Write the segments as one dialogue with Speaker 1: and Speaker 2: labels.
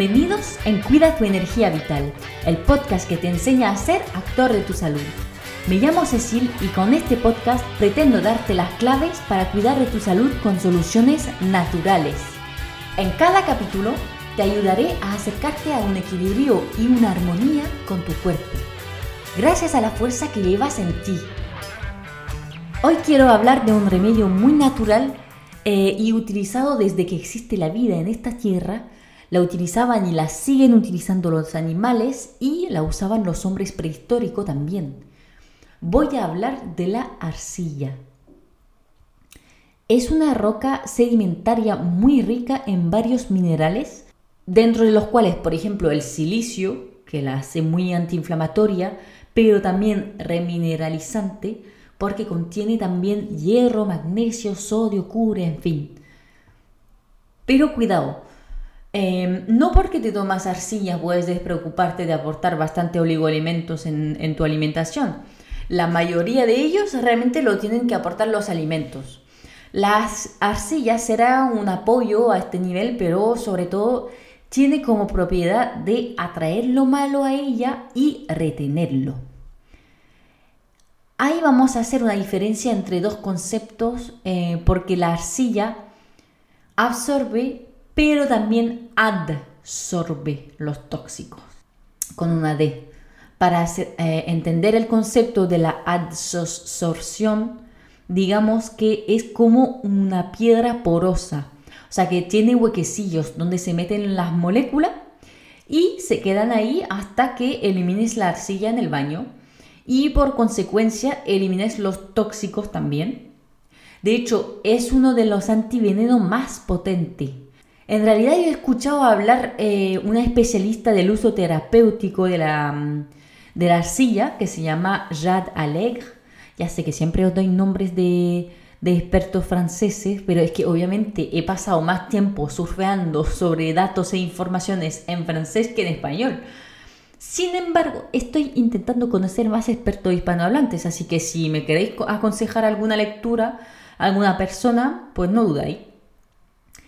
Speaker 1: Bienvenidos en Cuida tu energía vital, el podcast que te enseña a ser actor de tu salud. Me llamo Cecil y con este podcast pretendo darte las claves para cuidar de tu salud con soluciones naturales. En cada capítulo te ayudaré a acercarte a un equilibrio y una armonía con tu cuerpo, gracias a la fuerza que llevas en ti. Hoy quiero hablar de un remedio muy natural eh, y utilizado desde que existe la vida en esta tierra la utilizaban y la siguen utilizando los animales y la usaban los hombres prehistóricos también. Voy a hablar de la arcilla. Es una roca sedimentaria muy rica en varios minerales, dentro de los cuales, por ejemplo, el silicio, que la hace muy antiinflamatoria, pero también remineralizante, porque contiene también hierro, magnesio, sodio, cubre, en fin. Pero cuidado, Em, no porque te tomas arcilla puedes despreocuparte de aportar bastante oligoelementos en, tu alimentación. La mayoría de ellos realmente lo tienen que aportar los alimentos. Las arcillas será un apoyo a este nivel, pero sobre todo tiene como propiedad de atraer lo malo a ella y retenerlo. Ahí vamos a hacer una diferencia entre dos conceptos eh, porque la arcilla absorbe pero también adsorbe los tóxicos con una D. Para eh, entender el concepto de la adsorción, digamos que es como una piedra porosa, o sea que tiene huequecillos donde se meten las moléculas y se quedan ahí hasta que elimines la arcilla en el baño y por consecuencia elimines los tóxicos también. De hecho, es uno de los antivenenos más potentes en realidad he escuchado hablar eh, una especialista del uso terapéutico de la, de la arcilla que se llama Jade Alegre. Ya sé que siempre os doy nombres de, de expertos franceses, pero es que obviamente he pasado más tiempo surfeando sobre datos e informaciones en francés que en español. Sin embargo, estoy intentando conocer más expertos hispanohablantes, así que si me queréis aconsejar alguna lectura, alguna persona, pues no dudáis.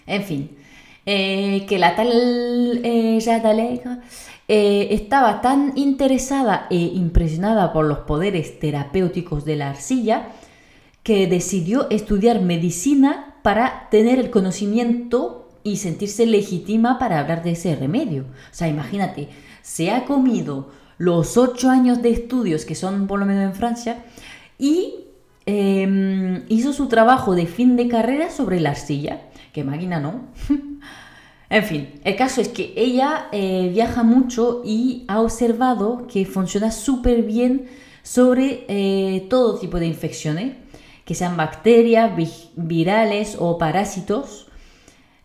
Speaker 1: En fin, eh, que la tal eh, eh, estaba tan interesada e impresionada por los poderes terapéuticos de la arcilla que decidió estudiar medicina para tener el conocimiento y sentirse legítima para hablar de ese remedio. O sea, imagínate, se ha comido los ocho años de estudios que son por lo menos en Francia y em, hizo su trabajo de fin de carrera sobre la arcilla. Qué máquina, ¿no? En fin, el caso es que ella eh, viaja mucho y ha observado que funciona súper bien sobre eh, todo tipo de infecciones, que sean bacterias, virales o parásitos.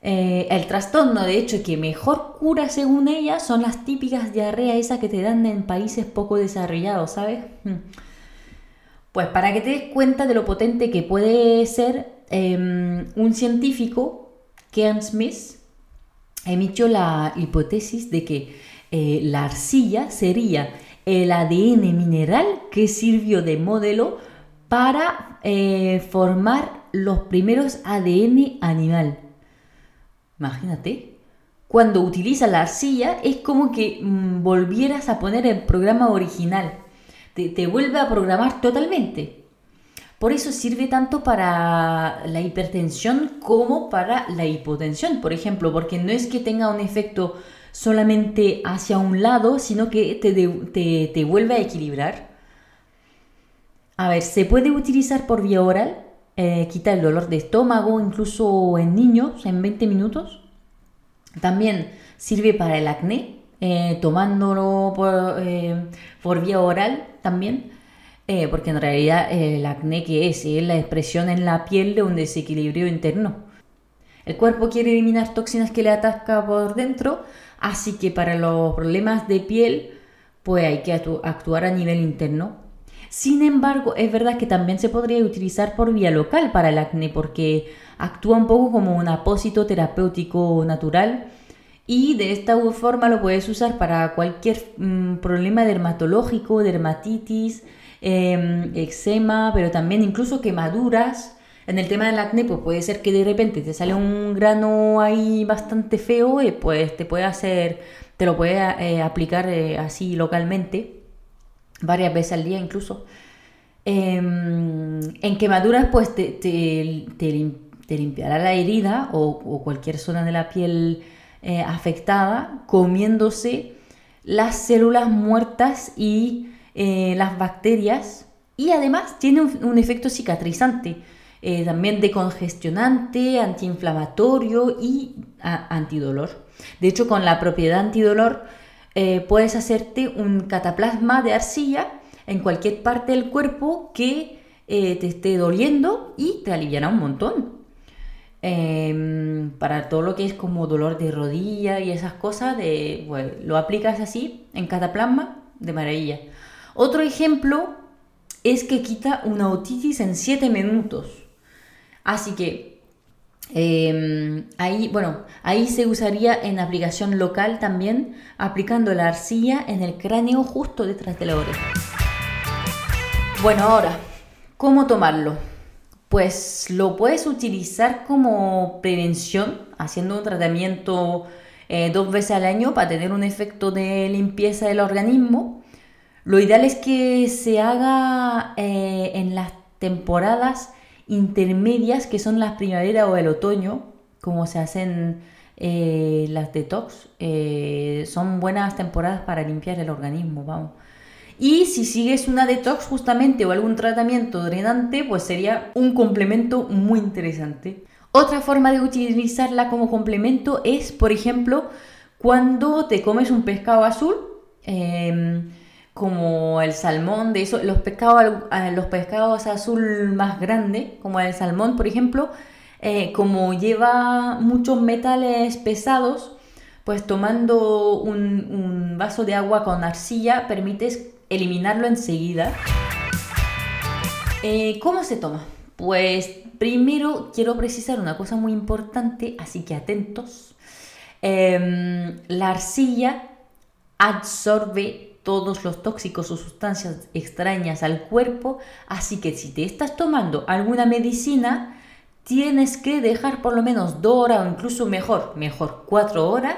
Speaker 1: Eh, el trastorno, de hecho, que mejor cura según ella son las típicas diarreas esas que te dan en países poco desarrollados, ¿sabes? Hmm. Pues para que te des cuenta de lo potente que puede ser em, un científico, Ken Smith, emitió la hipótesis de que eh, la arcilla sería el ADN mineral que sirvió de modelo para eh, formar los primeros ADN animal. Imagínate, cuando utilizas la arcilla es como que mm, volvieras a poner el programa original. te vuelve a programar totalmente. Por eso sirve tanto para la hipertensión como para la hipotensión, por ejemplo, porque no es que tenga un efecto solamente hacia un lado, sino que te, te, vuelve a equilibrar. A ver, se puede utilizar por vía oral, eh, quita el dolor de estómago, incluso en niños, en 20 minutos. También sirve para el acné, eh, tomándolo eh, por vía oral también. Eh, porque en realidad eh, el acné que es es la expresión en la piel de un desequilibrio interno. El cuerpo quiere eliminar toxinas que le atasca por dentro, así que para los problemas de piel pues hay que actuar a nivel interno. Sin embargo, es verdad que también se podría utilizar por vía local para el acné porque actúa un poco como un apósito terapéutico natural y de esta forma lo puedes usar para cualquier mm, problema dermatológico, dermatitis, Em, eczema, pero también incluso quemaduras, En el tema del acné, pues puede ser que de repente te sale un grano ahí bastante feo, y pues te puede hacer, te lo puede eh, aplicar eh, así localmente, varias veces al día incluso. Em, en quemaduras, pues te, te, limpiará la herida o, cualquier zona de la piel eh, afectada comiéndose las células muertas y las bacterias y además tiene un, efecto cicatrizante, eh, también decongestionante, antiinflamatorio y antidolor. De hecho, con la propiedad antidolor eh, puedes hacerte un cataplasma de arcilla en cualquier parte del cuerpo que eh, te esté doliendo y te aliviará un montón. Em, para todo lo que es como dolor de rodilla y esas cosas, de, lo aplicas así en cataplasma de maravilla. Otro ejemplo es que quita una otitis en 7 minutos. Así que em, ahí, bueno, ahí se usaría en aplicación local también, aplicando la arcilla en el cráneo justo detrás de la oreja. Bueno, ahora, ¿cómo tomarlo? Pues lo puedes utilizar como prevención, haciendo un tratamiento eh, dos veces al año para tener un efecto de limpieza del organismo lo ideal es que se haga eh, en las temporadas intermedias, que son las primavera o el otoño, como se hacen eh, las detox. Eh, son buenas temporadas para limpiar el organismo, vamos. Y si sigues una detox justamente o algún tratamiento drenante, pues sería un complemento muy interesante. Otra forma de utilizarla como complemento es, por ejemplo, cuando te comes un pescado azul. Em, como el salmón, de eso, los pescados, los pescados azul más grandes, como el salmón, por ejemplo, eh, como lleva muchos metales pesados, pues tomando un, vaso de agua con arcilla permites eliminarlo enseguida. Eh, ¿Cómo se toma? Pues primero quiero precisar una cosa muy importante, así que atentos. Em, la arcilla absorbe todos los tóxicos o sustancias extrañas al cuerpo, así que si te estás tomando alguna medicina, tienes que dejar por lo menos dos horas o incluso mejor, mejor cuatro horas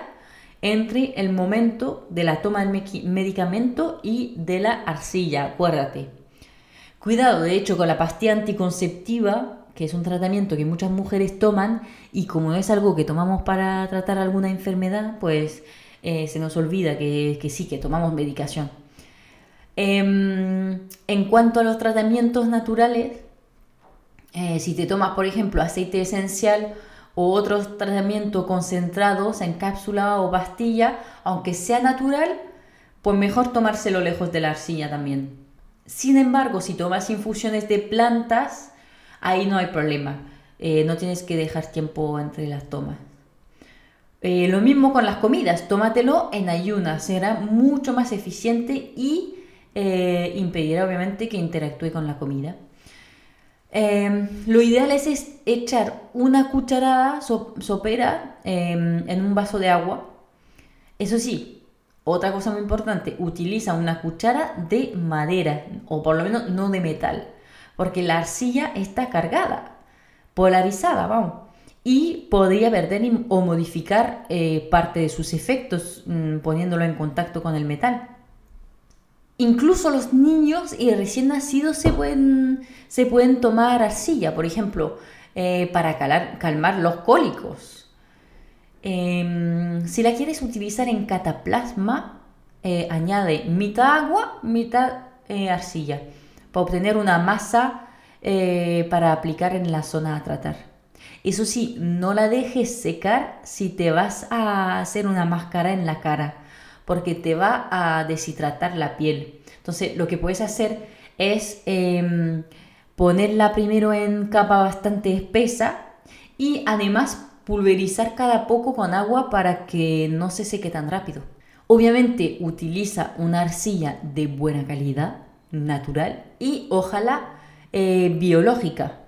Speaker 1: entre el momento de la toma del medicamento y de la arcilla, acuérdate. Cuidado, de hecho, con la pastilla anticonceptiva, que es un tratamiento que muchas mujeres toman y como es algo que tomamos para tratar alguna enfermedad, pues eh, se nos olvida que, sí, que tomamos medicación. Em, en cuanto a los tratamientos naturales, eh, si te tomas, por ejemplo, aceite esencial o otros tratamientos concentrados en cápsula o pastilla, aunque sea natural, pues mejor tomárselo lejos de la arcilla también. Sin embargo, si tomas infusiones de plantas, ahí no hay problema. Eh, no tienes que dejar tiempo entre las tomas. Eh, lo mismo con las comidas, tómatelo en ayunas, será mucho más eficiente y eh, impedirá obviamente que interactúe con la comida. Em, lo ideal es, echar una cucharada sopera em, en un vaso de agua. Eso sí, otra cosa muy importante, utiliza una cuchara de madera o por lo menos no de metal, porque la arcilla está cargada, polarizada, vamos y podría perder o modificar eh, parte de sus efectos mm, poniéndolo en contacto con el metal. Incluso los niños y recién nacidos se pueden, se pueden tomar arcilla, por ejemplo, eh, para calmar los cólicos. Em, si la quieres utilizar en cataplasma, eh, añade mitad agua, mitad arcilla, para obtener una masa para aplicar en la zona a tratar. Eso sí, no la dejes secar si te vas a hacer una máscara en la cara, porque te va a deshidratar la piel. Entonces, lo que puedes hacer es em, ponerla primero en capa bastante espesa y además pulverizar cada poco con agua para que no se seque tan rápido. Obviamente utiliza una arcilla de buena calidad, natural y ojalá eh, biológica,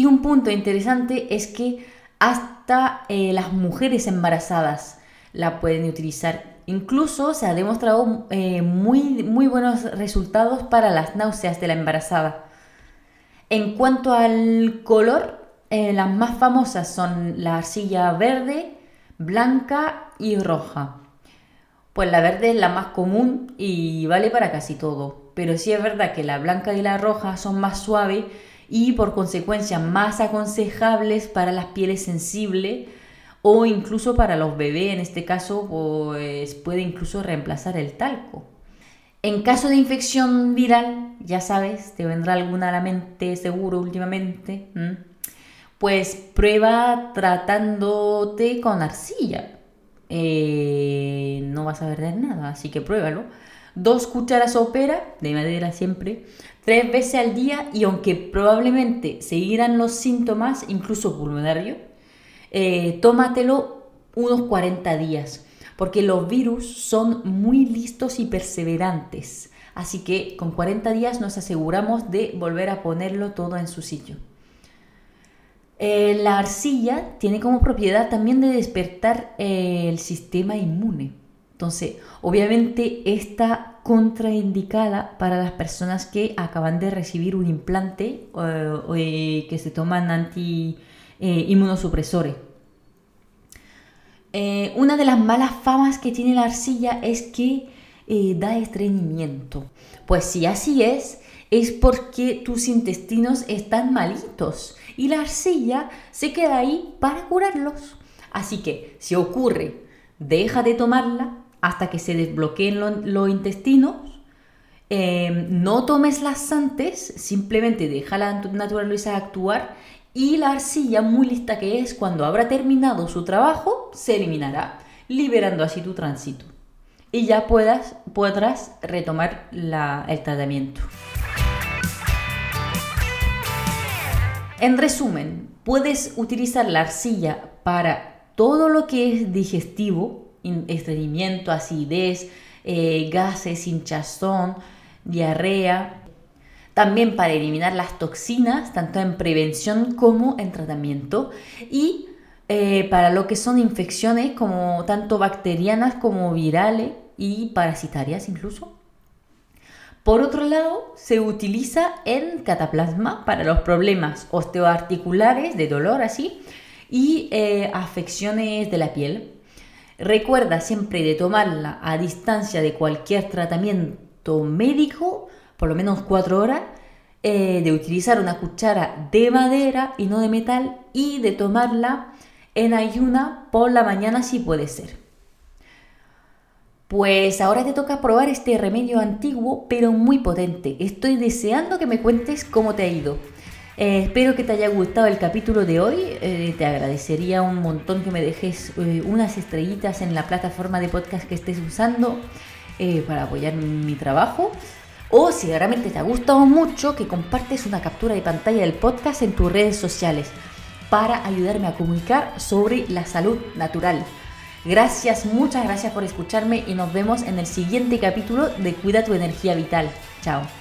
Speaker 1: y un punto interesante es que hasta eh, las mujeres embarazadas la pueden utilizar. Incluso se ha demostrado eh, muy, muy buenos resultados para las náuseas de la embarazada. En cuanto al color, eh, las más famosas son la arcilla verde, blanca y roja. Pues la verde es la más común y vale para casi todo. Pero sí es verdad que la blanca y la roja son más suaves y por consecuencia más aconsejables para las pieles sensibles o incluso para los bebés, en este caso, pues puede incluso reemplazar el talco. En caso de infección viral, ya sabes, te vendrá alguna a la mente seguro últimamente, pues prueba tratándote con arcilla. Eh, no vas a perder nada, así que pruébalo. Dos cucharas opera, de madera siempre, tres veces al día y aunque probablemente seguirán los síntomas, incluso pulmonarios, eh, tómatelo unos 40 días, porque los virus son muy listos y perseverantes. Así que con 40 días nos aseguramos de volver a ponerlo todo en su sitio. Eh, la arcilla tiene como propiedad también de despertar eh, el sistema inmune. Entonces, obviamente está contraindicada para las personas que acaban de recibir un implante o que se toman anti eh. Eh, una de las malas famas que tiene la arcilla es que eh, da estreñimiento. Pues si así es, es porque tus intestinos están malitos y la arcilla se queda ahí para curarlos. Así que si ocurre, deja de tomarla hasta que se desbloqueen los intestinos. no tomes las antes, simplemente deja la naturaleza actuar y la arcilla, muy lista que es, cuando habrá terminado su trabajo, se eliminará, liberando así tu tránsito. Y ya puedas, podrás retomar el tratamiento. En resumen, puedes utilizar la arcilla para todo lo que es digestivo, estreñimiento, acidez, eh, gases, hinchazón, diarrea, también para eliminar las toxinas, tanto en prevención como en tratamiento, y eh, para lo que son infecciones como tanto bacterianas como virales y parasitarias incluso. Por otro lado, se utiliza en cataplasma para los problemas osteoarticulares de dolor así y eh, afecciones de la piel. Recuerda siempre de tomarla a distancia de cualquier tratamiento médico por lo menos cuatro horas, eh, de utilizar una cuchara de madera y no de metal y de tomarla en ayuna por la mañana si puede ser. Pues ahora te toca probar este remedio antiguo pero muy potente. Estoy deseando que me cuentes cómo te ha ido. Eh, espero que te haya gustado el capítulo de hoy. Eh, te agradecería un montón que me dejes unas estrellitas en la plataforma de podcast que estés usando para apoyar mi trabajo. O si realmente te ha gustado mucho, que compartes una captura de pantalla del podcast en tus redes sociales para ayudarme a comunicar sobre la salud natural. Gracias, muchas gracias por escucharme y nos vemos en el siguiente capítulo de Cuida tu energía vital. Chao.